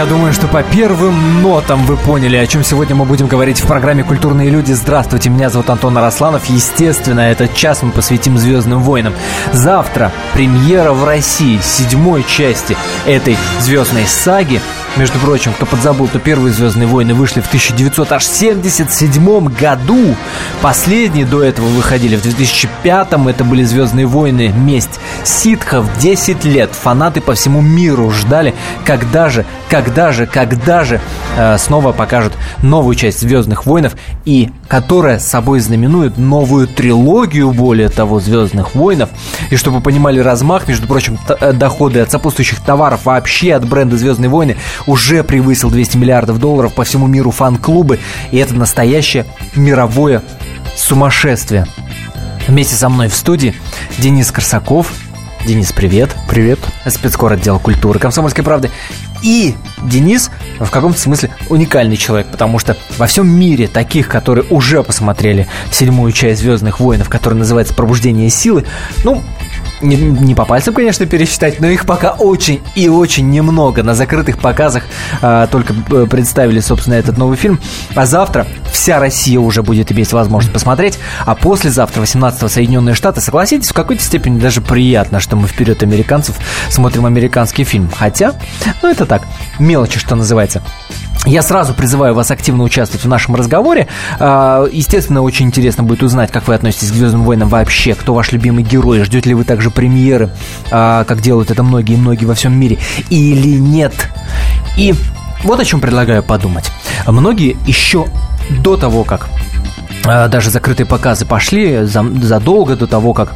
Я думаю, что по первым нотам вы поняли, о чем сегодня мы будем говорить в программе «Культурные люди». Здравствуйте, меня зовут Антон Арасланов. Естественно, этот час мы посвятим «Звездным войнам». Завтра премьера в России седьмой части этой звездной саги. Между прочим, кто подзабыл, то первые «Звездные войны» вышли в 1977 году. Последние до этого выходили в 2005-м. Это были «Звездные войны. Месть ситхов». 10 лет фанаты по всему миру ждали, когда же, когда же, когда же э, снова покажут новую часть «Звездных войнов», и которая собой знаменует новую трилогию, более того, «Звездных войнов». И чтобы понимали размах, между прочим, э, доходы от сопутствующих товаров вообще от бренда «Звездные войны» уже превысил 200 миллиардов долларов по всему миру фан-клубы, и это настоящее мировое сумасшествие. Вместе со мной в студии Денис Корсаков. Денис, привет. Привет. Спецкор отдел культуры Комсомольской правды. И Денис в каком-то смысле уникальный человек, потому что во всем мире таких, которые уже посмотрели седьмую часть Звездных воинов, которая называется Пробуждение силы, ну, не, не по пальцам, конечно, пересчитать, но их пока очень и очень немного. На закрытых показах а, только э, представили, собственно, этот новый фильм. А завтра вся Россия уже будет иметь возможность посмотреть. А послезавтра, 18-го, Соединенные Штаты, согласитесь, в какой-то степени даже приятно, что мы вперед американцев смотрим американский фильм. Хотя, ну это так, мелочи, что называется. Я сразу призываю вас активно участвовать в нашем разговоре. А, естественно, очень интересно будет узнать, как вы относитесь к Звездным войнам вообще, кто ваш любимый герой, ждете ли вы также премьеры, а, как делают это многие и многие во всем мире, или нет. И вот о чем предлагаю подумать. Многие еще до того, как а, даже закрытые показы пошли задолго до того, как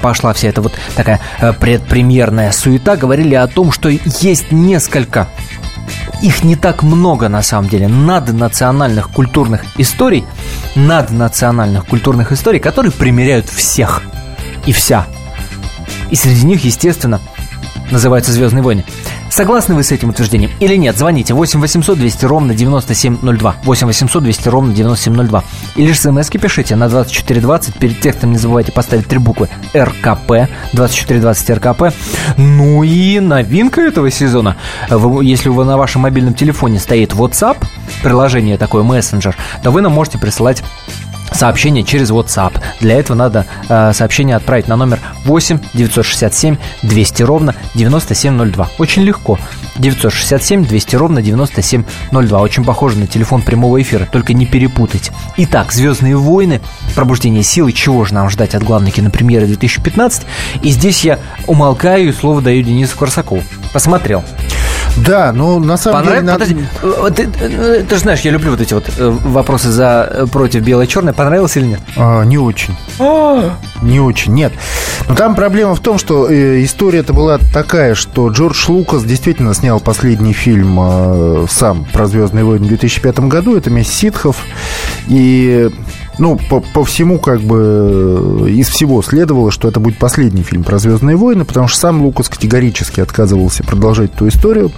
пошла вся эта вот такая предпремьерная суета, говорили о том, что есть несколько их не так много на самом деле. Наднациональных культурных историй, наднациональных культурных историй, которые примеряют всех и вся. И среди них, естественно, называются «Звездные войны». Согласны вы с этим утверждением или нет? Звоните 8 800 200 ровно 9702. 8 800 200 ровно 9702. Или же смс пишите на 2420. Перед текстом не забывайте поставить три буквы РКП. 2420 РКП. Ну и новинка этого сезона. Если вы на вашем мобильном телефоне стоит WhatsApp, приложение такое, мессенджер, то вы нам можете присылать сообщение через WhatsApp. Для этого надо э, сообщение отправить на номер 8 967 200 ровно 9702. Очень легко. 967 200 ровно 9702. Очень похоже на телефон прямого эфира, только не перепутайте. Итак, «Звездные войны», «Пробуждение силы», чего же нам ждать от главной кинопремьеры 2015? И здесь я умолкаю и слово даю Денису Корсакову. Посмотрел. Да, ну на самом Понрав... деле... Подожди, надо... ты, ты, ты же знаешь, я люблю вот эти вот э, вопросы за против белое-черное. Понравилось или нет? А, не очень. Не очень, нет. Но там проблема в том, что э, история-то была такая, что Джордж Лукас действительно снял последний фильм э, сам про «Звездные войны» в 2005 году. Это «Месть ситхов». И ну, по, по всему, как бы, из всего следовало, что это будет последний фильм про «Звездные войны», потому что сам Лукас категорически отказывался продолжать эту историю,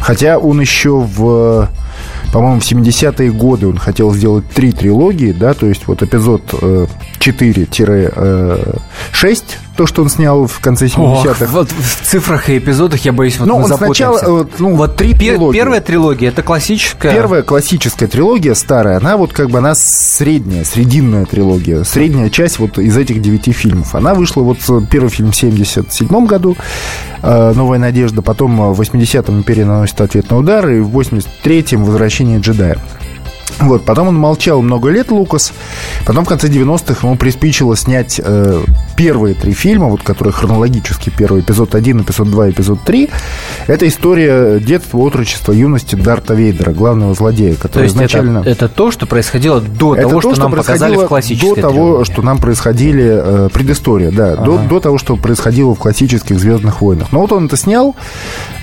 хотя он еще в по-моему, в 70-е годы он хотел сделать три трилогии, да, то есть вот эпизод э, 4-6, то, что он снял в конце 70-х. Вот в цифрах и эпизодах я боюсь, вот ну, мы он сначала, ну, вот три пер, Первая трилогия, это классическая... Первая классическая трилогия, старая, она вот как бы, она средняя, срединная трилогия, средняя часть вот из этих девяти фильмов. Она вышла вот первый фильм в 77 году, э, «Новая надежда», потом в 80-м «Империя наносит ответный удар», и в 83-м «Возвращение джедая». Вот, потом он молчал много лет, Лукас. Потом в конце 90-х ему приспичило снять э, первые три фильма, вот которые хронологически первый, эпизод 1, эпизод 2, эпизод 3, это история детства, отрочества, юности Дарта Вейдера, главного злодея, который То есть изначально... это, это то, что происходило до Это того, то, что, нам показали в классической До того, трилогии. что нам происходили э, предыстория, да, до, Ага. до того, что происходило в классических Звездных войнах. Но вот он это снял.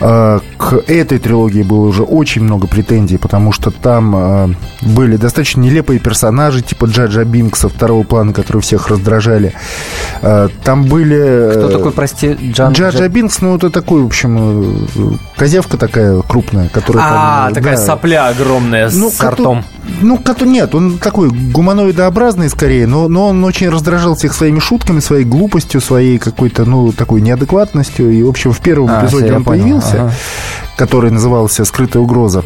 Э, к этой трилогии было уже очень много претензий, потому что там э, были достаточно нелепые персонажи, типа Джаджа Бинкса второго плана, которые всех раздражали. Э, там были... э, Кто такой, прости, Джан? Джаджа Джа- Бинкс, ну, это такой, в общем, э, козявка такая крупная, которая... А, там, такая да, сопля огромная ну, с коту- ртом. Ну, коту нет, он такой гуманоидообразный скорее, но, но он очень раздражал всех своими шутками, своей глупостью, своей какой-то, ну, такой неадекватностью. И, в общем, в первом А, эпизоде он понял, появился, ага. который назывался «Скрытая угроза».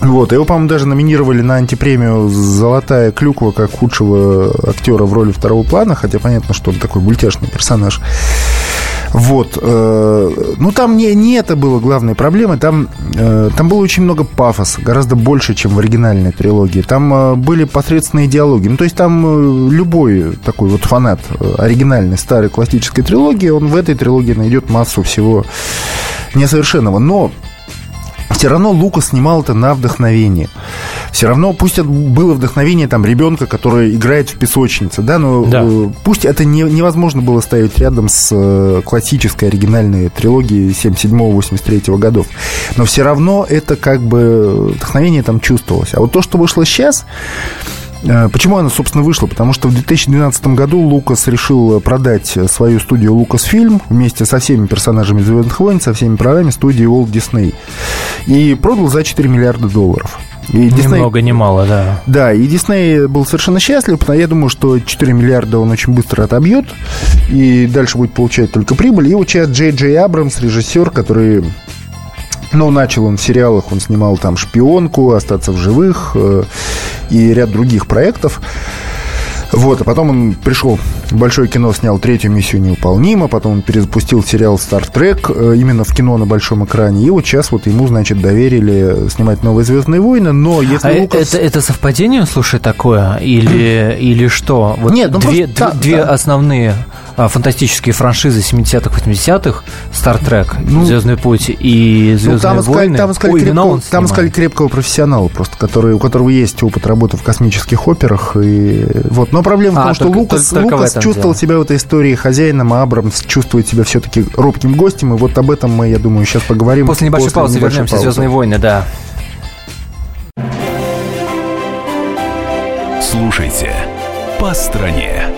Вот, его, по-моему, даже номинировали на антипремию «Золотая клюква» как худшего актера в роли второго плана, хотя понятно, что он такой мультяшный персонаж. Вот. э, Ну, там не, не это было главной проблемой. Там, э, там было очень много пафоса, гораздо больше, чем в оригинальной трилогии. Там э, были посредственные диалоги. Ну, то есть там любой такой вот фанат оригинальной старой классической трилогии, он в этой трилогии найдет массу всего несовершенного. Но все равно Лука снимал это на вдохновение. Все равно, пусть это было вдохновение там ребенка, который играет в песочнице, да, но Да. э, пусть это не- невозможно было ставить рядом с э, классической оригинальной трилогией 77-83 годов. Но все равно это как бы вдохновение там чувствовалось. А вот то, что вышло сейчас, Почему она, собственно, вышла? Потому что в 2012 году Лукас решил продать свою студию Lucasfilm вместе со всеми персонажами «Звездных войн», со всеми правами студии Walt Disney. И продал за 4 миллиарда долларов. И Ни Disney- много, ни мало, да. да, и Дисней был совершенно счастлив, потому я думаю, что 4 миллиарда он очень быстро отобьет, и дальше будет получать только прибыль. И вот сейчас Джей Джей Абрамс, режиссер, который... Ну, начал он в сериалах, он снимал там «Шпионку», «Остаться в живых» э, и ряд других проектов. Вот, а потом он пришел в большое кино, снял третью миссию невыполнима, потом он перезапустил сериал Star Trek э, именно в кино на большом экране, и вот сейчас вот ему, значит, доверили снимать «Новые Звездные войны», но если А Лукас... это, это совпадение, слушай, такое? Или, или что? Вот Нет, ну две, просто- да, две да. основные фантастические франшизы 70-х, 80-х, Star Trek, Ну, Звездный путь и Ну, Звездные там искали, войны. там искали Ой, крепкого, он там искали крепкого профессионала просто, который, у которого есть опыт работы в космических операх. И, вот. Но проблема в А, том, что только- Лукас, только- в Лукас чувствовал дело. себя в этой истории хозяином, а Абрамс чувствует себя все-таки робким гостем. И вот об этом мы, я думаю, сейчас поговорим. После небольшой паузы небольшой вернемся. паузы. Звездные войны, да. Слушайте «По стране».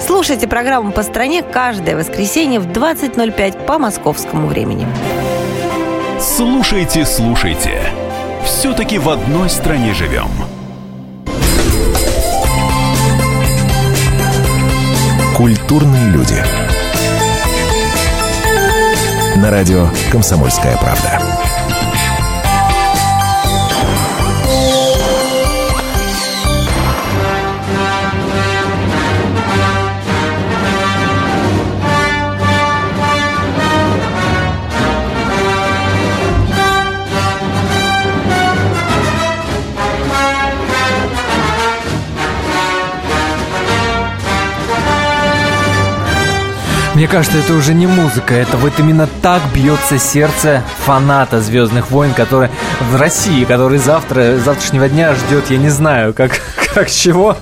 Слушайте программу «По стране» каждое воскресенье в 20.05 по московскому времени. Слушайте, слушайте. Все-таки в одной стране живем. Культурные люди. На радио «Комсомольская правда». Мне кажется, это уже не музыка, это вот именно так бьется сердце фаната Звездных войн, который в России, который завтра, завтрашнего дня ждет, я не знаю, как, как чего.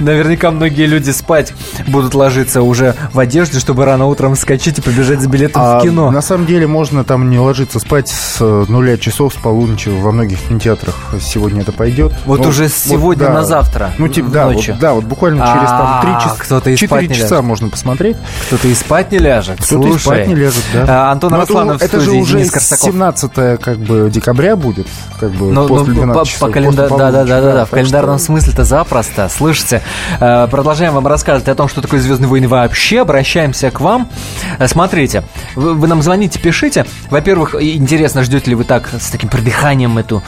Наверняка многие люди спать будут ложиться уже в одежде, чтобы рано утром вскочить и побежать за билетом А в кино. на самом деле можно там не ложиться спать с э, нуля часов, с полуночи. Во многих кинотеатрах сегодня это пойдет. Вот Ну, уже с сегодня да. на завтра, Ну, типа, да, вот, да, вот буквально через там А, 3 часа. кто-то и спать 4 не часа можно посмотреть. Кто-то и спать не ляжет. Кто-то и спать не ляжет, да. а, Антон Но это, Росланов это же уже Денис Корсаков. 17 как бы декабря будет, как бы Ну, после ну, 12 по, часов, да, да, да, да, в так календарном смысле-то завтра. Запросто. Слышите, э, продолжаем вам рассказывать о том, что такое «Звездные войны» вообще. Обращаемся к вам. Э, смотрите, вы, нам звоните, пишите. Во-первых, интересно, ждете ли вы так с таким придыханием эту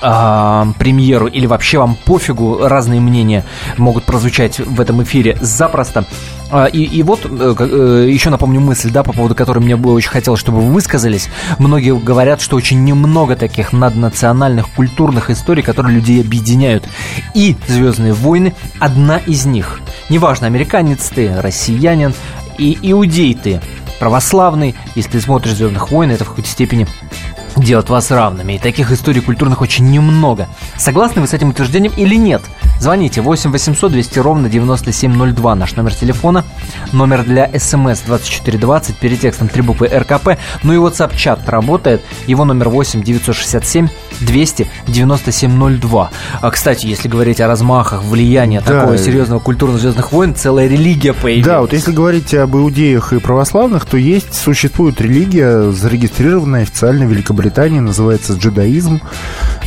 э, премьеру или вообще вам пофигу, разные мнения могут прозвучать в этом эфире запросто. А, и, и вот э, э, еще напомню мысль, да, по поводу которой мне бы очень хотелось, чтобы вы высказались. Многие говорят, что очень немного таких наднациональных культурных историй, которые людей объединяют. И «Звездные войны» одна из них. Неважно, американец ты, россиянин, и иудей ты, православный, если ты смотришь «Звездных войн», это в какой-то степени делать вас равными. И таких историй культурных очень немного. Согласны вы с этим утверждением или нет? Звоните 8 800 200 ровно 9702, наш номер телефона. Номер для смс 2420, перед текстом три буквы РКП. Ну и WhatsApp-чат работает. Его номер 8 967 200 9702. А, кстати, если говорить о размахах, влиянии да. такого серьезного культурного звездных войн, целая религия появилась. Да, вот если говорить об иудеях и православных, то есть, существует религия, зарегистрированная официально в Великобритании, называется джедаизм.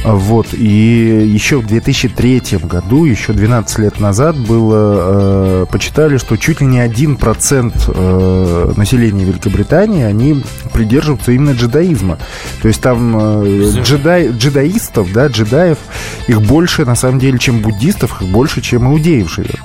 Вот, и еще в 2003 году, еще 12 лет назад было, э, почитали, что чуть ли не 1% э, населения Великобритании, они придерживаются именно джедаизма. То есть там э, джедай, джедаистов, да, джедаев, их больше, на самом деле, чем буддистов, их больше, чем иудеев живет.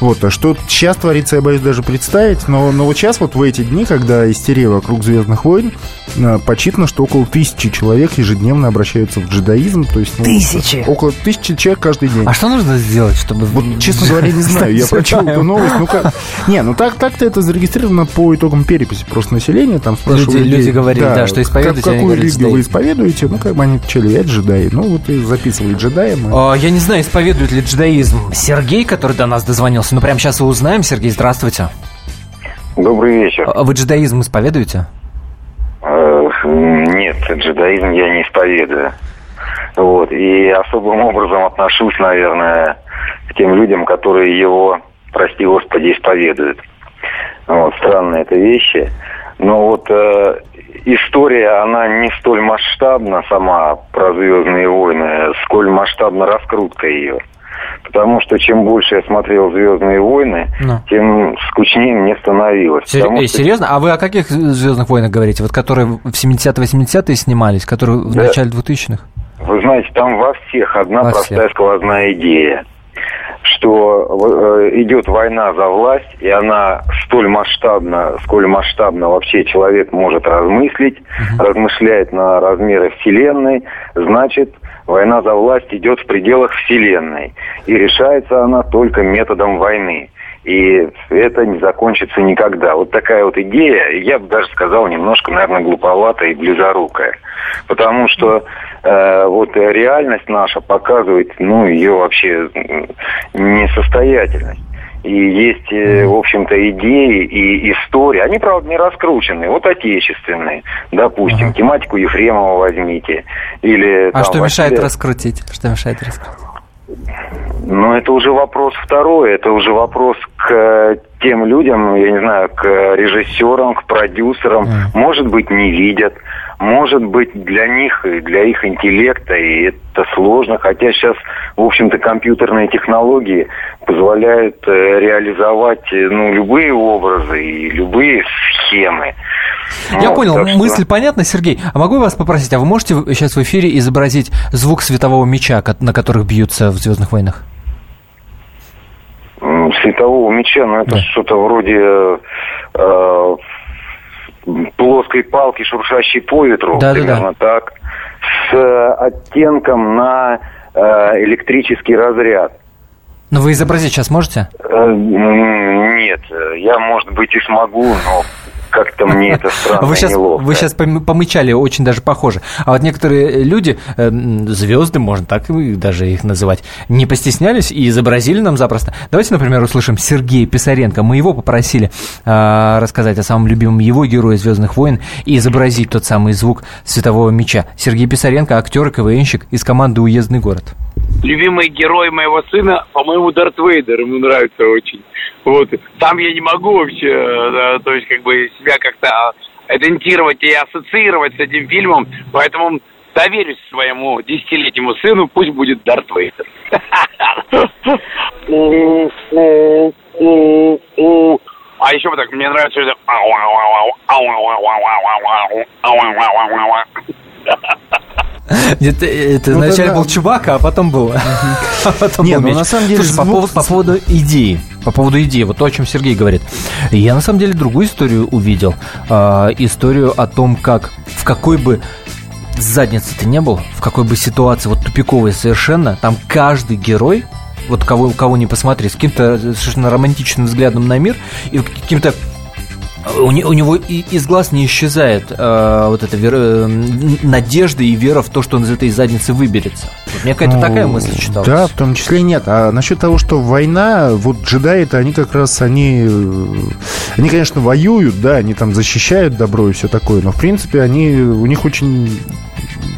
Вот, а что сейчас творится, я боюсь даже представить, но, но вот сейчас вот в эти дни, когда истерия вокруг «Звездных войн», э, почитано, что около тысячи человек ежедневно обращаются в джедаизм. То есть, ну, тысячи? Около тысячи человек каждый день. А что нужно сделать, чтобы... Вот, честно говоря, не знаю. Я прочел эту новость. Ну, как... Не, ну так, так-то это зарегистрировано по итогам переписи просто населения. Там спрашивали люди, люди говорили, да, да что исповедуете. Как, какую религию вы исповедуете? Ну, как бы они отвечали, я джедай. Ну, вот и записывали джедаем. А, я не знаю, исповедует ли джедаизм Сергей, который до нас дозвонился. Ну, прямо сейчас и узнаем. Сергей, здравствуйте. Добрый вечер. А вы джедаизм исповедуете? Э, нет, джедаизм я не исповедую. Вот. И особым образом отношусь, наверное, к тем людям, которые его, прости господи, исповедуют. Вот, странные это вещи. Но вот э, история, она не столь масштабна сама про Звездные войны, сколь масштабна раскрутка ее. Потому что чем больше я смотрел Звездные войны, ну. тем скучнее мне становилось. Сер... Эй, что... Серьезно? А вы о каких Звездных войнах говорите? Вот которые в 70-80-е снимались, которые да. в начале 2000-х? Вы знаете, там во всех одна во простая всех. сквозная идея что э, идет война за власть, и она столь масштабна, сколь масштабно вообще человек может размыслить, uh-huh. размышляет на размеры Вселенной, значит, война за власть идет в пределах Вселенной. И решается она только методом войны. И это не закончится никогда. Вот такая вот идея, я бы даже сказал, немножко, наверное, глуповатая и близорукая. Потому что э, вот реальность наша показывает, ну, ее вообще несостоятельность. И есть, э, в общем-то, идеи и истории. Они, правда, не раскрученные. Вот отечественные. Допустим, uh-huh. тематику Ефремова возьмите. Или, а там, что мешает раскрутить? Что мешает раскрутить? Ну, это уже вопрос второй, это уже вопрос к тем людям, я не знаю, к режиссерам, к продюсерам, mm. может быть, не видят, может быть, для них и для их интеллекта, и это сложно, хотя сейчас, в общем-то, компьютерные технологии позволяют э, реализовать ну, любые образы и любые схемы. Я вот, понял, что... мысль понятна, Сергей. А могу я вас попросить, а вы можете сейчас в эфире изобразить звук светового меча, на которых бьются в «Звездных войнах»? Светового меча, ну это да. что-то вроде э, плоской палки, шуршащей по ветру, да, примерно да, да. так, с э, оттенком на э, электрический разряд. Ну вы изобразить сейчас можете? Э, нет, я, может быть, и смогу, но как-то мне это странно вы сейчас, неловко. Вы сейчас помычали, очень даже похоже. А вот некоторые люди, э, звезды, можно так даже их называть, не постеснялись и изобразили нам запросто. Давайте, например, услышим Сергея Писаренко. Мы его попросили э, рассказать о самом любимом его герое «Звездных войн» и изобразить тот самый звук светового меча. Сергей Писаренко, актер и КВНщик из команды «Уездный город». Любимый герой моего сына, по-моему, Дарт Вейдер. Ему нравится очень. Вот. Там я не могу вообще, да, то есть как бы себя как-то идентифицировать и ассоциировать с этим фильмом, поэтому доверюсь своему десятилетнему сыну, пусть будет Дарт Вейдер. А еще вот так, мне нравится это... Это, это ну, вначале да, был Чубака, а потом был. а потом Нет, был ну, на самом деле Слушай, звук... по, поводу, по поводу идеи. По поводу идеи, вот то, о чем Сергей говорит. Я на самом деле другую историю увидел. Э, историю о том, как в какой бы заднице ты не был, в какой бы ситуации, вот тупиковой совершенно, там каждый герой вот кого, кого не посмотри, с каким-то совершенно романтичным взглядом на мир и каким-то у, у него и, из глаз не исчезает э, вот эта вера, э, надежда и вера в то, что он из этой задницы выберется. Вот мне какая-то ну, такая мысль читалась. Да, в том числе нет. А насчет того, что война, вот джедаи-то они как раз, они, они, конечно, воюют, да, они там защищают добро и все такое, но в принципе они, у них очень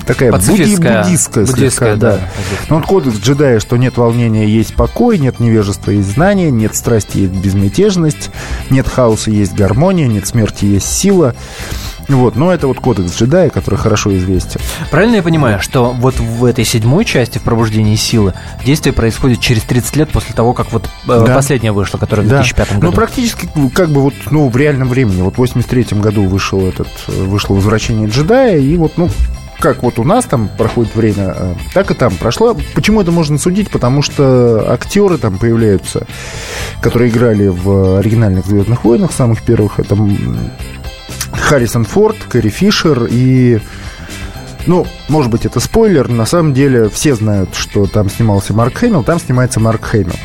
такая буддийская, буддийская, слегка, да. да. Но он кодекс джедая, что нет волнения, есть покой, нет невежества, есть знание, нет страсти, есть безмятежность, нет хаоса, есть гармония, нет смерти, есть сила. Вот, но это вот кодекс джедая, который хорошо известен. Правильно я понимаю, что вот в этой седьмой части в пробуждении силы действие происходит через 30 лет после того, как вот э, да. последняя вышла, которая в 2005 да. году? Ну, практически как бы вот, ну, в реальном времени. Вот в 83 году вышел этот, вышло «Возвращение джедая», и вот, ну, как вот у нас там проходит время, э, так и там прошло. Почему это можно судить? Потому что актеры там появляются, которые играли в оригинальных «Звездных войнах», самых первых. Это Харрисон Форд, Кэрри Фишер и... Ну, может быть, это спойлер. На самом деле все знают, что там снимался Марк Хэмилл. Там снимается Марк Хэмилл.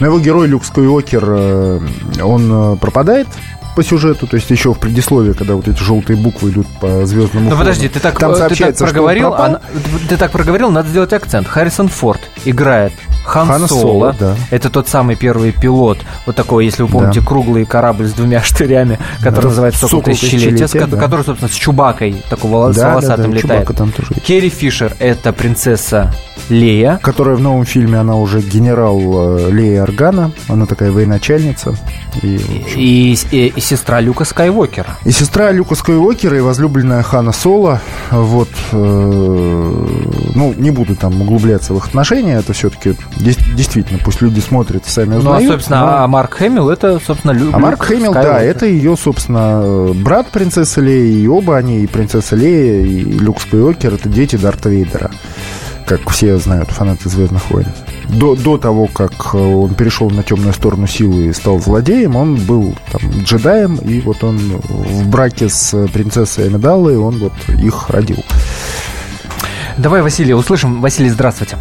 Но его герой Люк Скайуокер, э, он пропадает по сюжету, то есть еще в предисловии, когда вот эти желтые буквы идут по звездному Ну подожди, ты так, Там ты так проговорил, а, ты так проговорил, надо сделать акцент. Харрисон Форд играет Хан, Хан Соло. Соло да. Это тот самый первый пилот. Вот такой, если вы помните, да. круглый корабль с двумя штырями, который да. называется «Сокол тысячелетия», да. который, собственно, с Чубакой, такой волос, да, волосатым да, да, летает. там тоже Керри Фишер — это принцесса Лея. Которая в новом фильме, она уже генерал э, Лея Органа. Она такая военачальница. И, и, и, и сестра Люка Скайуокера. И сестра Люка Скайуокера, и возлюбленная Хана Соло. Вот. Э, ну, не буду там углубляться в их отношения. Это все-таки действительно, пусть люди смотрят сами узнают. Ну, а, собственно, но... а Марк Хэмилл это, собственно, Люк А Марк Хэмилл, да, это ее, собственно, брат принцессы Леи, и оба они, и принцесса Лея, и Люк Скайуокер, это дети Дарта Вейдера как все знают фанаты «Звездных войн». До, до того, как он перешел на темную сторону силы и стал злодеем, он был там, джедаем, и вот он в браке с принцессой Амидаллой, он вот их родил. Давай, Василий, услышим. Василий, здравствуйте.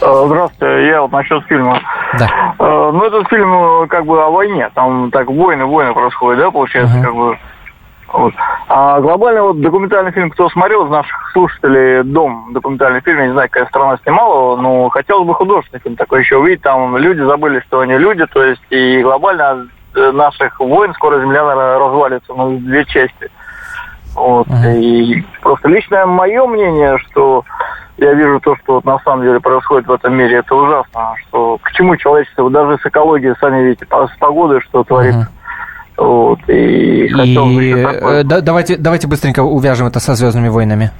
Э, здравствуйте, я вот насчет фильма. Да. Э, ну, этот фильм э, как бы о войне, там так войны, войны происходят, да, получается, uh-huh. как бы вот. А глобальный вот документальный фильм, кто смотрел из наших слушателей, «Дом», документальный фильм, я не знаю, какая страна снимала но хотелось бы художественный фильм такой еще увидеть. Там люди забыли, что они люди, то есть и глобально наших войн скоро земля, наверное, развалится на две части. Вот. Uh-huh. И просто личное мое мнение, что я вижу то, что вот на самом деле происходит в этом мире, это ужасно. Что к чему человечество, даже с экологией, сами видите, с погодой, что творится. Uh-huh. Вот, и, и э, да, давайте, давайте быстренько увяжем это со Звездными войнами.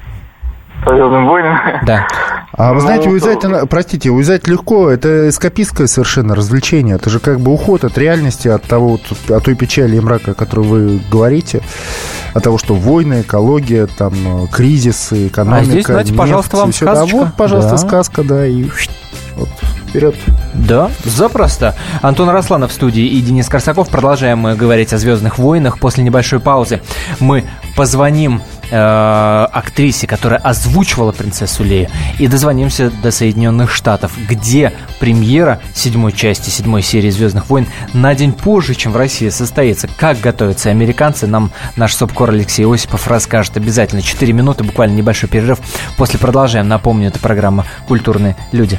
Со Звездными войнами? Да. А вы знаете, ну, уезжать, то... простите, уезжать легко, это эскапистское совершенно развлечение. Это же как бы уход от реальности, от того, от той печали и мрака, о которой вы говорите, от того, что войны, экология, там, кризисы, экономика, А здесь, знаете, нефть, пожалуйста, вам сказочка. Да, вот, пожалуйста, да. сказка, да, и вот, вперед. Да, запросто. Антон Росланов в студии и Денис Корсаков. Продолжаем мы говорить о «Звездных войнах». После небольшой паузы мы позвоним э, актрисе, которая озвучивала принцессу Лею, и дозвонимся до Соединенных Штатов, где премьера седьмой части, седьмой серии «Звездных войн» на день позже, чем в России состоится. Как готовятся американцы, нам наш субкор Алексей Осипов расскажет обязательно. Четыре минуты, буквально небольшой перерыв. После продолжаем. Напомню, это программа «Культурные люди».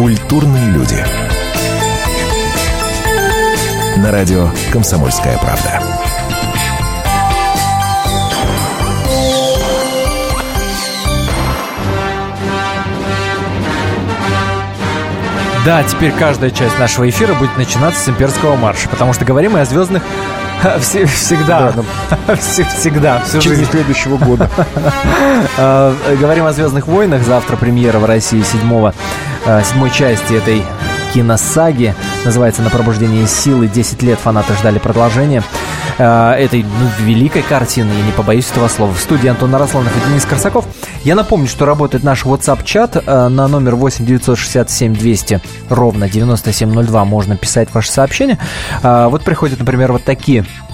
Культурные люди. На радио «Комсомольская правда». Да, теперь каждая часть нашего эфира будет начинаться с имперского марша, потому что говорим мы о звездных всегда. Всегда. Всю жизнь следующего года. А, говорим о «Звездных войнах». Завтра премьера в России седьмого, а, седьмой части этой киносаги. Называется «На пробуждение силы». Десять лет фанаты ждали продолжения э, этой ну, великой картины, я не побоюсь этого слова. В студии Антон Нарасланов и Денис Корсаков. Я напомню, что работает наш WhatsApp-чат э, на номер 8 967 200 ровно 9702. Можно писать ваши сообщения. Э, вот приходят, например, вот такие Э,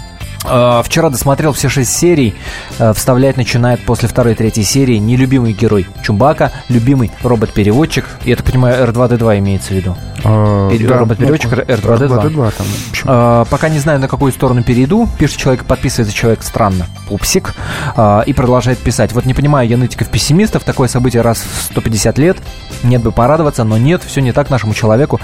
вчера досмотрел все шесть серий. Э, вставлять начинает после второй и третьей серии нелюбимый герой Чумбака, любимый робот-переводчик. Я так понимаю, R2D2 имеется в виду. А, робот-переводчик ну, R2D2. R2D2 там, а, пока не знаю, на какую сторону перейду. Пишет человек, подписывается человек странно. Пупсик. И продолжает писать. Вот не понимаю я нытиков-пессимистов. Такое событие раз в 150 лет. Нет бы порадоваться, но нет, все не так нашему человеку,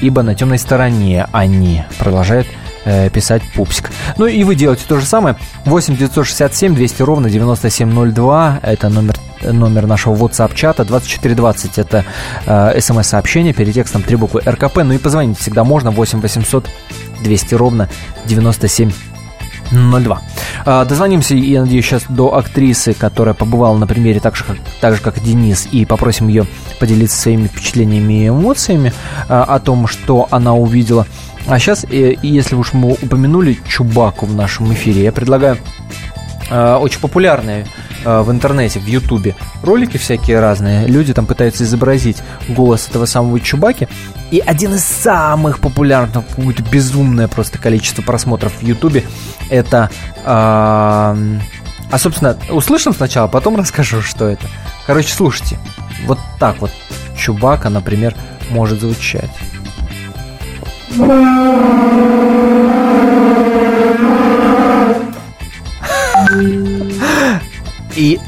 ибо на темной стороне они. Продолжает э, писать пупсик. Ну и вы делаете то же самое. 8 967 200 ровно 9702. Это номер номер нашего WhatsApp-чата. 2420 это э, смс-сообщение. Перед текстом три буквы РКП. Ну и позвонить всегда можно. 8 800 200 ровно 97 02. А, дозвонимся, я надеюсь, сейчас до актрисы, которая побывала на примере так же, как, так же, как Денис, и попросим ее поделиться своими впечатлениями и эмоциями а, о том, что она увидела. А сейчас, э, если уж мы упомянули Чубаку в нашем эфире, я предлагаю э, очень популярные э, в интернете, в Ютубе ролики всякие разные. Люди там пытаются изобразить голос этого самого Чубаки. И один из самых популярных, какое-то безумное просто количество просмотров в Ютубе, это... Э, а, собственно, услышим сначала, потом расскажу, что это. Короче, слушайте. Вот так вот Чубака, например, может звучать. И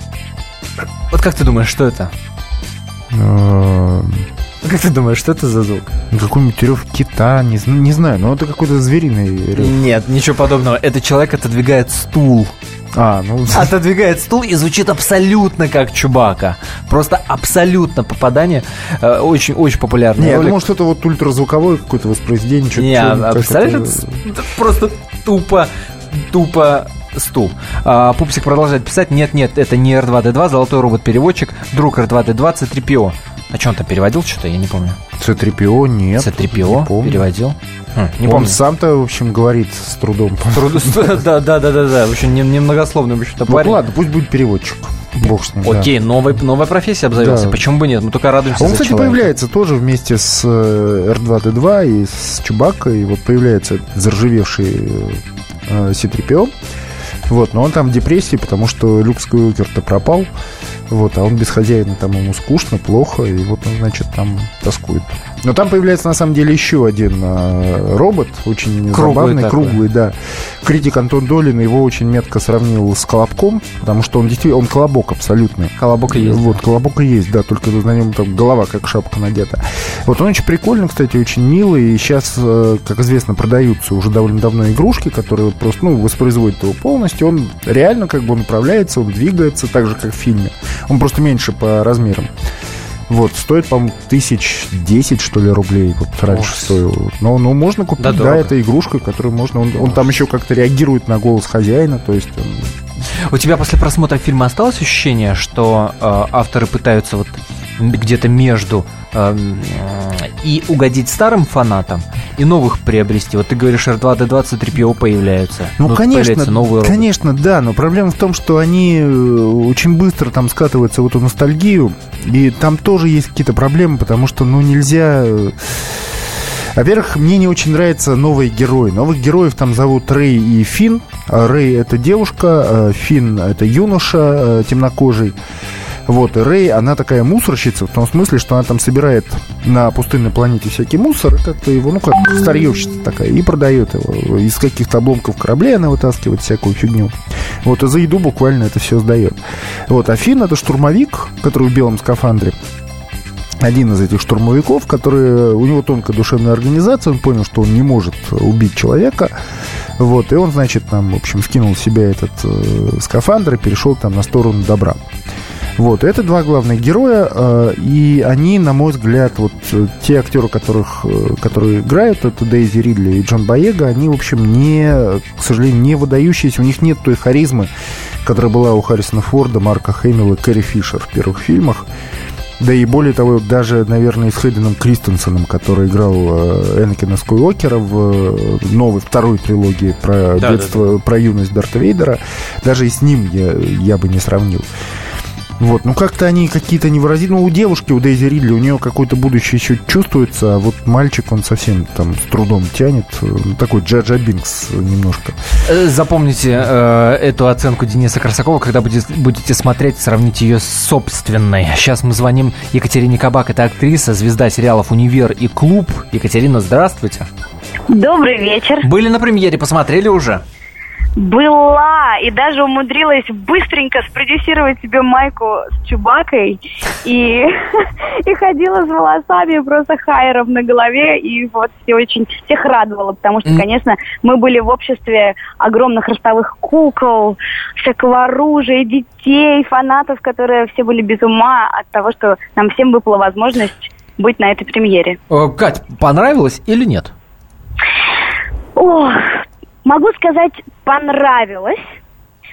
вот как ты думаешь, что это? Как ты думаешь, что это за звук? Какой-нибудь рев кита, не, не знаю, но это какой-то звериный рев. Нет, ничего подобного. Это человек отодвигает стул. А, ну... Отодвигает стул и звучит абсолютно как Чубака. Просто абсолютно попадание. Очень-очень э, популярный Нет, ролик. я думал, что это вот ультразвуковое какое-то воспроизведение. Не, а, представляешь, это... это просто тупо, тупо стул. А, Пупсик продолжает писать. Нет, нет, это не R2D2, золотой робот-переводчик, друг R2D2, C3PO. А что он там переводил что-то? Я не помню. C3PO нет. C3PO переводил. Хм, не он помню. сам-то, в общем, говорит с трудом. Да, да, да, да, да. В общем, немногословный, в общем-то, ну, парень. Ну ладно, пусть будет переводчик. Бог с ним. Окей, да. новая, новая профессия обзавелся. Да. Почему бы нет? Мы только радуемся. Он, кстати, человека. появляется тоже вместе с R2D2 э, и с Чубакой. И вот появляется заржавевший э, C3PO. Вот, но он там в депрессии, потому что Люк Скайуокер-то пропал. Вот, а он без хозяина, там ему скучно, плохо, и вот он, значит, там тоскует. Но там появляется, на самом деле, еще один э, робот, очень круглый забавный, такой. круглый, да. Критик Антон Долин его очень метко сравнил с Колобком, потому что он действительно, он колобок абсолютно. Колобок и есть. Вот, колобок и есть, да, только на нем там голова как шапка надета. Вот он очень прикольный, кстати, очень милый, и сейчас, э, как известно, продаются уже довольно давно игрушки, которые просто, ну, воспроизводят его полностью. Он реально как бы он управляется, он двигается так же, как в фильме. Он просто меньше по размерам. Вот, стоит, по-моему, тысяч десять, что ли, рублей. Вот раньше Ох. стоил. Но, но можно купить, да, да это игрушка, которую можно... Он, он там еще как-то реагирует на голос хозяина, то есть... Он... У тебя после просмотра фильма осталось ощущение, что э, авторы пытаются вот где-то между Эм, и угодить старым фанатам, и новых приобрести. Вот ты говоришь, R2D20 3PO появляются. Ну, ну конечно, новые конечно, да, но проблема в том, что они э, очень быстро там скатываются в эту ностальгию, и там тоже есть какие-то проблемы, потому что, ну, нельзя... Э, во-первых, мне не очень нравятся новые герои. Новых героев там зовут Рэй и Финн. Рэй — это девушка, э, Финн — это юноша темнокожий. Вот, и Рэй, она такая мусорщица, в том смысле, что она там собирает на пустынной планете всякий мусор, как-то его, ну, как старьевщица такая, и продает его. Из каких-то обломков кораблей она вытаскивает всякую фигню. Вот, и за еду буквально это все сдает. Вот, а Финн это штурмовик, который в белом скафандре. один из этих штурмовиков, который у него тонкая душевная организация, он понял, что он не может убить человека, вот, и он, значит, там, в общем, скинул себя этот э, скафандр и перешел там на сторону добра. Вот, это два главных героя, э, и они, на мой взгляд, вот э, те актеры, которых, э, которые играют, это Дейзи Ридли и Джон Боега, они, в общем, не, к сожалению, не выдающиеся, у них нет той харизмы, которая была у Харрисона Форда, Марка Хэмилла и Кэрри Фишер в первых фильмах. Да и более того, даже, наверное, с Хейденом Кристенсеном, который играл Энакина Скайуокера в новой, второй трилогии про да, детство, да, да. про юность Дарта Вейдера, даже и с ним я, я бы не сравнил. Вот, ну как-то они какие-то невыразительные. Ну, у девушки, у Дейзи Ридли, у нее какое-то будущее еще чувствуется, а вот мальчик, он совсем там с трудом тянет. Ну, такой Джаджа Бинкс немножко. Э, запомните э, эту оценку Дениса Красакова, когда будете, будете смотреть, сравните ее с собственной. Сейчас мы звоним Екатерине Кабак, это актриса, звезда сериалов «Универ» и «Клуб». Екатерина, здравствуйте. Добрый вечер. Были на премьере, посмотрели уже? Была, и даже умудрилась быстренько спродюсировать себе майку с Чубакой, и, и ходила с волосами просто хайером на голове, и вот все очень всех радовало, потому что, конечно, мы были в обществе огромных ростовых кукол, всякого оружия, детей, фанатов, которые все были без ума от того, что нам всем выпала возможность быть на этой премьере. Э, Кать, понравилось или нет? Ох, Могу сказать, понравилось,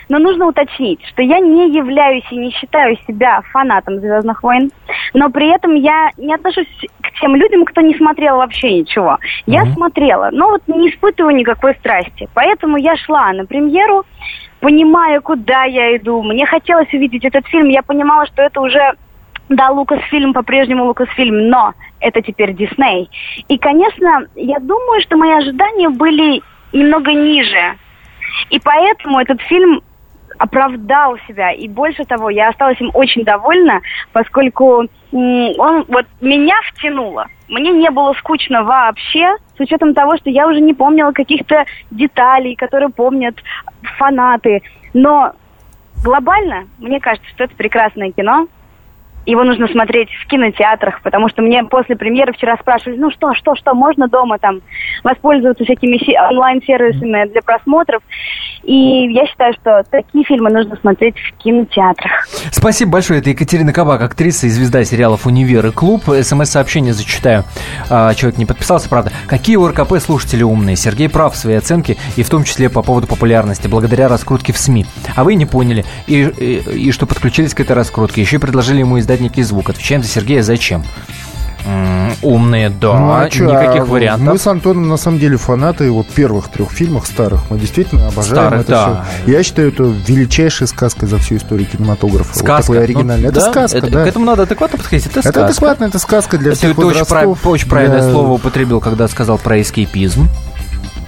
но нужно уточнить, что я не являюсь и не считаю себя фанатом «Звездных войн», но при этом я не отношусь к тем людям, кто не смотрел вообще ничего. Я mm-hmm. смотрела, но вот не испытываю никакой страсти. Поэтому я шла на премьеру, понимая, куда я иду. Мне хотелось увидеть этот фильм. Я понимала, что это уже да, Лукасфильм по-прежнему Лукасфильм, но это теперь Дисней. И, конечно, я думаю, что мои ожидания были немного ниже. И поэтому этот фильм оправдал себя. И больше того, я осталась им очень довольна, поскольку он вот меня втянуло. Мне не было скучно вообще, с учетом того, что я уже не помнила каких-то деталей, которые помнят фанаты. Но глобально, мне кажется, что это прекрасное кино его нужно смотреть в кинотеатрах, потому что мне после премьеры вчера спрашивали, ну что, что, что, можно дома там воспользоваться всякими онлайн-сервисами для просмотров. И я считаю, что такие фильмы нужно смотреть в кинотеатрах. Спасибо большое. Это Екатерина Кабак, актриса и звезда сериалов «Универ» и «Клуб». СМС-сообщение зачитаю. А, человек не подписался, правда. Какие у РКП слушатели умные? Сергей прав в своей оценке, и в том числе по поводу популярности, благодаря раскрутке в СМИ. А вы не поняли, и, и, и что подключились к этой раскрутке. Еще предложили ему издать некий звук. Отвечаем за Сергея, зачем? умные, да, ну, а чё, никаких а вариантов. Мы с Антоном на самом деле фанаты вот первых трех фильмов старых. Мы действительно обожаем старых, это да. все. Я считаю, это величайшая сказка за всю историю кинематографа. Сказка. Вот такой оригинальный. Ну, это да, сказка, это, да. К этому надо адекватно подходить. Это, это сказка. адекватно, это сказка для это всех ты очень, прав, очень правильное для... слово употребил, когда сказал про эскейпизм.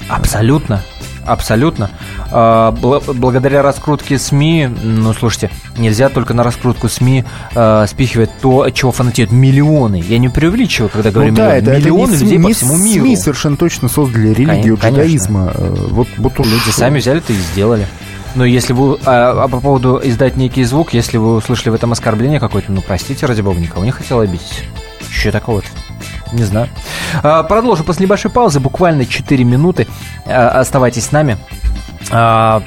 Абсолютно. Абсолютно. А, благодаря раскрутке СМИ, ну, слушайте, нельзя только на раскрутку СМИ э, спихивать то, от чего фанатеют миллионы. Я не преувеличиваю, когда говорю ну, да, миллионы. Это, миллионы это не людей СМИ, по всему миру. СМИ совершенно точно создали религию конечно, джедаизма. Вот, вот уж... Люди сами взяли это и сделали. Но если вы, а, а по поводу издать некий звук, если вы услышали в этом оскорбление какое-то, ну, простите, ради бога, никого не хотел обидеть. Еще такого-то. Не знаю. А, продолжу после небольшой паузы, буквально 4 минуты. А, оставайтесь с нами. А,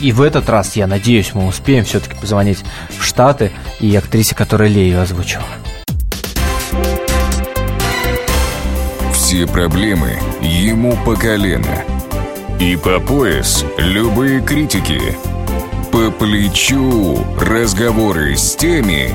и в этот раз, я надеюсь, мы успеем все-таки позвонить в Штаты и актрисе, которая Лею озвучила. Все проблемы ему по колено. И по пояс любые критики. По плечу разговоры с теми,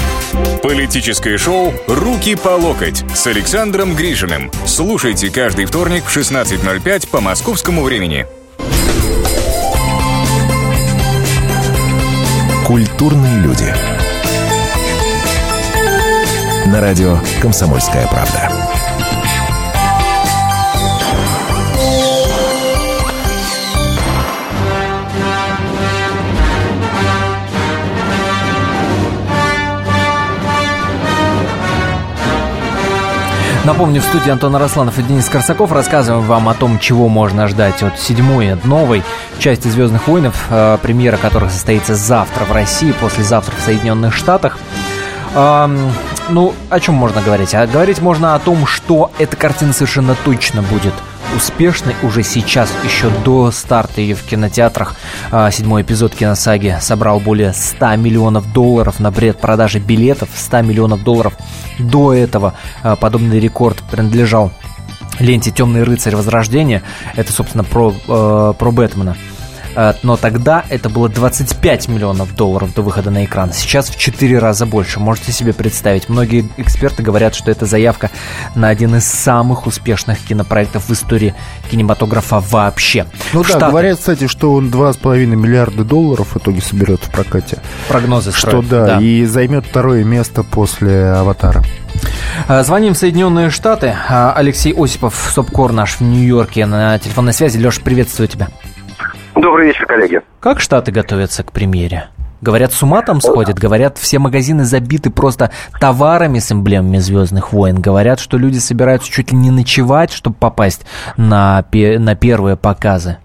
Политическое шоу «Руки по локоть» с Александром Гришиным. Слушайте каждый вторник в 16.05 по московскому времени. Культурные люди. На радио «Комсомольская правда». Напомню, в студии Антон Арасланов и Денис Корсаков рассказываем вам о том, чего можно ждать от седьмой, новой части «Звездных войнов», э, премьера которых состоится завтра в России, послезавтра в Соединенных Штатах. Эм, ну, о чем можно говорить? А говорить можно о том, что эта картина совершенно точно будет успешной уже сейчас, еще до старта ее в кинотеатрах. А, седьмой эпизод киносаги собрал более 100 миллионов долларов на бред продажи билетов. 100 миллионов долларов. До этого а, подобный рекорд принадлежал ленте «Темный рыцарь Возрождения». Это, собственно, про, э, про Бэтмена. Э, но тогда это было 25 миллионов долларов до выхода на экран. Сейчас в 4 раза больше. Можете себе представить. Многие эксперты говорят, что это заявка на один из самых успешных кинопроектов в истории кинематографа вообще. Ну Штаты... да, говорят, кстати, что он 2,5 миллиарда долларов в итоге соберет в прокате. Прогнозы строят. Что да, да, и займет второе место после «Аватара». Э, звоним в Соединенные Штаты. Э, Алексей Осипов, СОПКОР наш в Нью-Йорке на телефонной связи. Леша, приветствую тебя. Добрый вечер, коллеги. Как Штаты готовятся к премьере? Говорят, с ума там сходят. Говорят, все магазины забиты просто товарами с эмблемами Звездных войн. Говорят, что люди собираются чуть ли не ночевать, чтобы попасть на, на первые показы.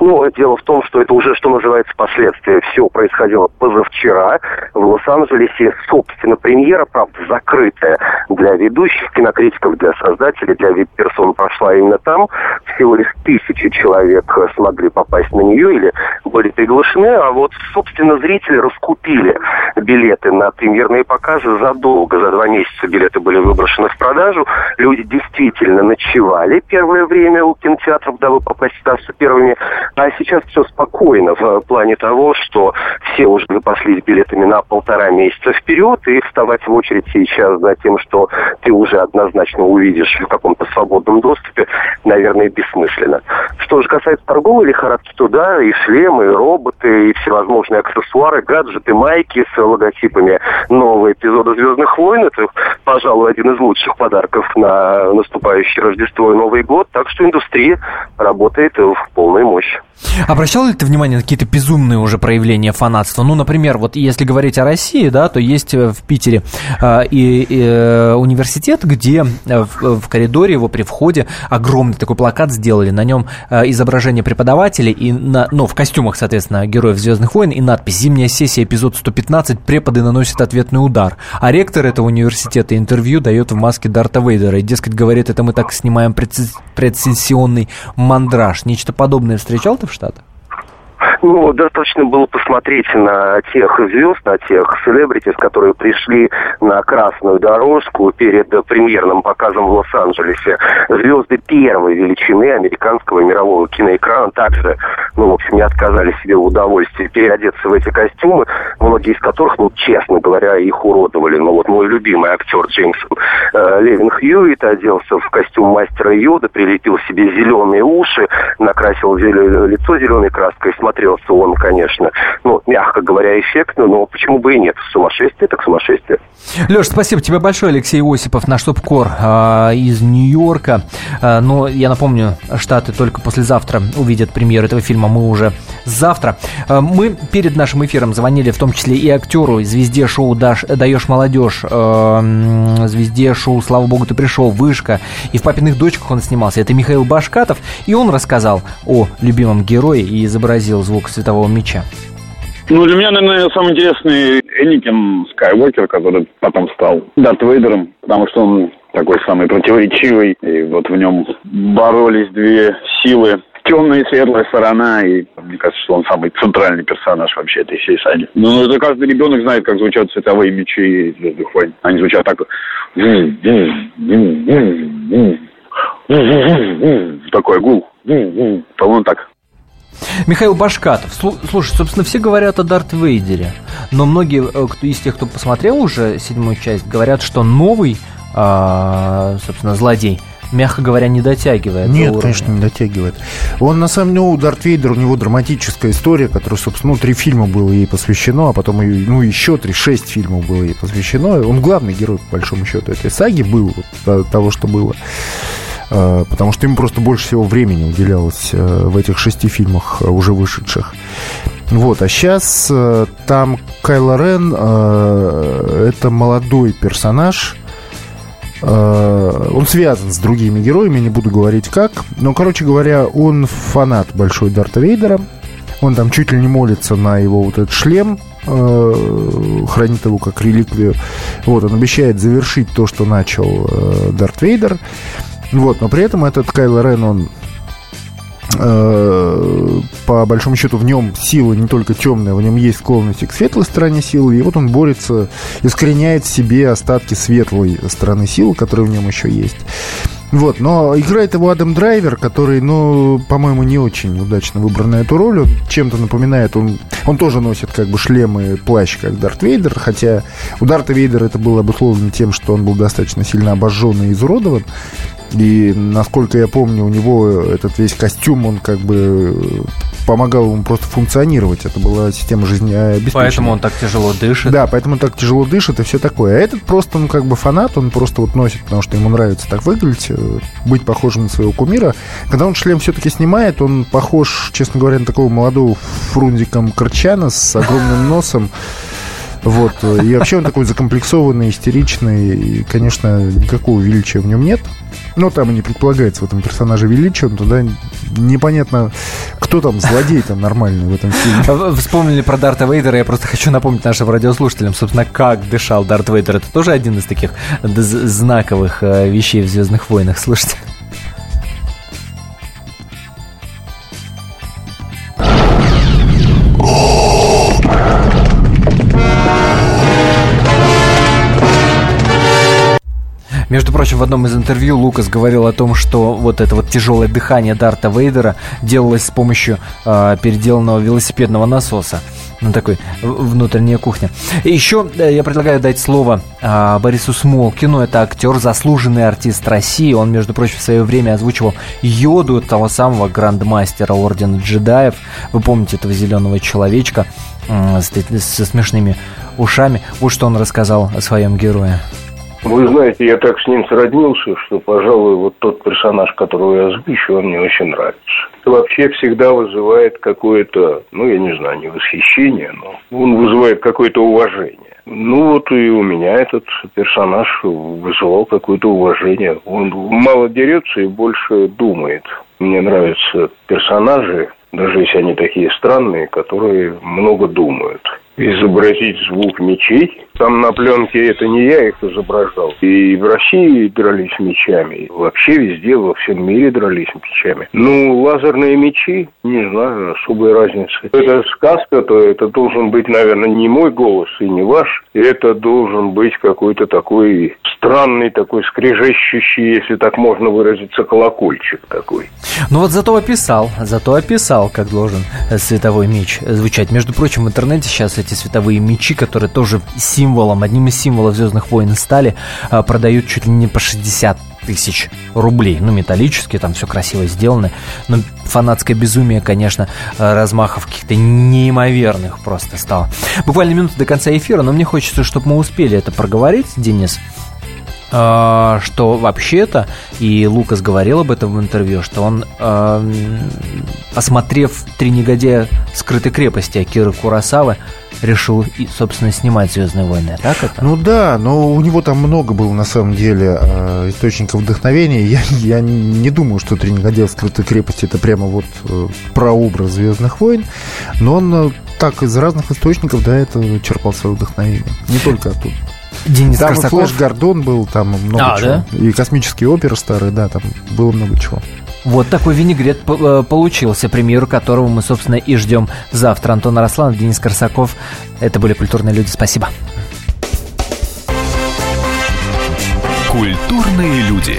Ну, дело в том, что это уже, что называется, последствия. Все происходило позавчера в Лос-Анджелесе. Собственно, премьера, правда, закрытая для ведущих, кинокритиков, для создателей, для вип-персон прошла именно там. Всего лишь тысячи человек смогли попасть на нее или были приглашены. А вот, собственно, зрители раскупили билеты на премьерные показы задолго. За два месяца билеты были выброшены в продажу. Люди действительно ночевали первое время у кинотеатров, дабы попасть в первыми. А сейчас все спокойно в плане того, что все уже запаслись билетами на полтора месяца вперед, и вставать в очередь сейчас за тем, что ты уже однозначно увидишь в каком-то свободном доступе, наверное, бессмысленно. Что же касается торговой лихорадки, то да, и шлемы, и роботы, и всевозможные аксессуары, гаджеты, майки с логотипами нового эпизода «Звездных войн». Это, пожалуй, один из лучших подарков на наступающее Рождество и Новый год. Так что индустрия работает в полной мощи. Обращал ли ты внимание на какие-то безумные уже проявления фанатства? Ну, например, вот если говорить о России, да, то есть э, в Питере э, и, и э, университет, где э, в, в коридоре его при входе огромный такой плакат сделали, на нем изображение преподавателей и на, ну, в костюмах, соответственно, героев Звездных войн и надпись «Зимняя сессия, эпизод 115, преподы наносят ответный удар». А ректор этого университета интервью дает в маске Дарта Вейдера и, дескать, говорит, это мы так снимаем предсессионный мандраж. Нечто подобное встречал ты в Штатах? Ну, достаточно было посмотреть на тех звезд, на тех селебритис, которые пришли на красную дорожку перед премьерным показом в Лос-Анджелесе. Звезды первой величины американского мирового киноэкрана также, ну, в общем, не отказали себе в удовольствии переодеться в эти костюмы, многие из которых, ну, честно говоря, их уродовали. Ну, вот мой любимый актер Джеймсон э, Левин Хьюитт оделся в костюм мастера Йода, прилепил себе зеленые уши, накрасил зелё... лицо зеленой краской, смотрел смотрелся он, конечно, ну, мягко говоря, эффектно, но почему бы и нет? Сумасшествие так сумасшествие. Леш, спасибо тебе большое, Алексей Осипов, наш топ-кор э, из Нью-Йорка. Э, но я напомню, Штаты только послезавтра увидят премьеру этого фильма, мы уже завтра. Э, мы перед нашим эфиром звонили в том числе и актеру, звезде шоу Даш, «Даешь молодежь», э, звезде шоу «Слава богу, ты пришел», «Вышка», и в «Папиных дочках» он снимался. Это Михаил Башкатов, и он рассказал о любимом герое и изобразил звук светового меча. Ну, для меня, наверное, самый интересный Эникин Скайуокер, который потом стал Дарт Вейдером, потому что он такой самый противоречивый, и вот в нем боролись две силы темная и светлая сторона, и мне кажется, что он самый центральный персонаж вообще этой всей саги. Ну, это каждый ребенок знает, как звучат световые мечи Звездных войн. Они звучат так... Такой гул. По-моему, так. Михаил Башкатов. Слушай, собственно, все говорят о Дарт Вейдере, но многие э, кто, из тех, кто посмотрел уже седьмую часть, говорят, что новый, а, собственно, злодей мягко говоря, не дотягивает. Нет, конечно, не дотягивает. Он, на самом деле, ну, Дарт Вейдер, у него драматическая история, которая, собственно, ну, три фильма было ей посвящено, а потом, ну, еще три, шесть фильмов было ей посвящено. Он главный герой, по большому счету, этой саги был, вот, того, что было потому что ему просто больше всего времени уделялось э, в этих шести фильмах э, уже вышедших. Вот, а сейчас э, там Кайло Рен это молодой персонаж, он связан с другими героями, не буду говорить как. Но, короче говоря, он фанат большой Дарта Вейдера. Он там чуть ли не молится на его вот этот шлем, хранит его как реликвию. Вот, он обещает завершить то, что начал Дарт Вейдер. Вот, но при этом этот Кайло Рен, он э, по большому счету в нем сила не только темная, в нем есть склонности к светлой стороне силы, и вот он борется, искореняет себе остатки светлой стороны силы, которые в нем еще есть. Вот, но играет его Адам Драйвер, который, ну, по-моему, не очень удачно выбран на эту роль. Чем-то напоминает, он, он тоже носит как бы шлем и плащ, как Дарт Вейдер, хотя у Дарта Вейдера это было обусловлено тем, что он был достаточно сильно обожжен и изуродован. И, насколько я помню, у него этот весь костюм, он как бы помогал ему просто функционировать. Это была система жизнеобеспечения. Поэтому он так тяжело дышит. Да, поэтому он так тяжело дышит и все такое. А этот просто, он как бы фанат, он просто вот носит, потому что ему нравится так выглядеть, э, быть похожим на своего кумира. Когда он шлем все-таки снимает, он похож, честно говоря, на такого молодого фрундиком Корчана с огромным носом. Вот. И вообще он такой закомплексованный, истеричный. И, конечно, никакого величия в нем нет. Но там и не предполагается в этом персонаже величия. Он туда непонятно, кто там злодей там нормальный в этом фильме. А вспомнили про Дарта Вейдера. Я просто хочу напомнить нашим радиослушателям, собственно, как дышал Дарт Вейдер. Это тоже один из таких знаковых э, вещей в «Звездных войнах». Слушайте. Между прочим, в одном из интервью Лукас говорил о том, что вот это вот тяжелое дыхание Дарта Вейдера делалось с помощью э, переделанного велосипедного насоса. Ну, такой внутренняя кухня. И еще э, я предлагаю дать слово э, Борису Смолкину. Это актер, заслуженный артист России. Он, между прочим, в свое время озвучивал Йоду, того самого грандмастера Ордена джедаев. Вы помните этого зеленого человечка э, со смешными ушами. Вот что он рассказал о своем герое. Вы знаете, я так с ним сроднился, что, пожалуй, вот тот персонаж, которого я озвучу, он мне очень нравится. Это вообще всегда вызывает какое-то, ну, я не знаю, не восхищение, но он вызывает какое-то уважение. Ну вот и у меня этот персонаж вызывал какое-то уважение. Он мало дерется и больше думает. Мне нравятся персонажи, даже если они такие странные, которые много думают изобразить звук мечей. Там на пленке это не я их изображал. И в России дрались мечами. И вообще везде, во всем мире дрались мечами. Ну, лазерные мечи, не знаю, особой разницы. Это сказка, то это должен быть, наверное, не мой голос и не ваш. Это должен быть какой-то такой странный, такой скрежещущий, если так можно выразиться, колокольчик такой. Ну вот зато описал, зато описал, как должен световой меч звучать. Между прочим, в интернете сейчас эти световые мечи, которые тоже символом, одним из символов Звездных войн стали, а, продают чуть ли не по 60 тысяч рублей. Ну, металлические, там все красиво сделано. Но фанатское безумие, конечно, а, размахов каких-то неимоверных просто стало. Буквально минуты до конца эфира, но мне хочется, чтобы мы успели это проговорить, Денис. А, что вообще-то, и Лукас говорил об этом в интервью, что он, э, осмотрев «Три негодяя скрытой крепости» Акиры Курасавы, решил, собственно, снимать «Звездные войны». Так это? Ну да, но у него там много было, на самом деле, э, источников вдохновения. Я, я не думаю, что «Три негодяя скрытой крепости» это прямо вот э, прообраз «Звездных войн», но он так из разных источников, да, это черпал свое вдохновение. Не только оттуда. Денис там Корсаков. и Флэш Гордон был, там много а, чего. Да? И космические оперы старые, да, там было много чего. Вот такой винегрет э, получился, премьеру которого мы, собственно, и ждем завтра. Антон Арасланов, Денис Корсаков. Это были «Культурные люди». Спасибо. «Культурные люди».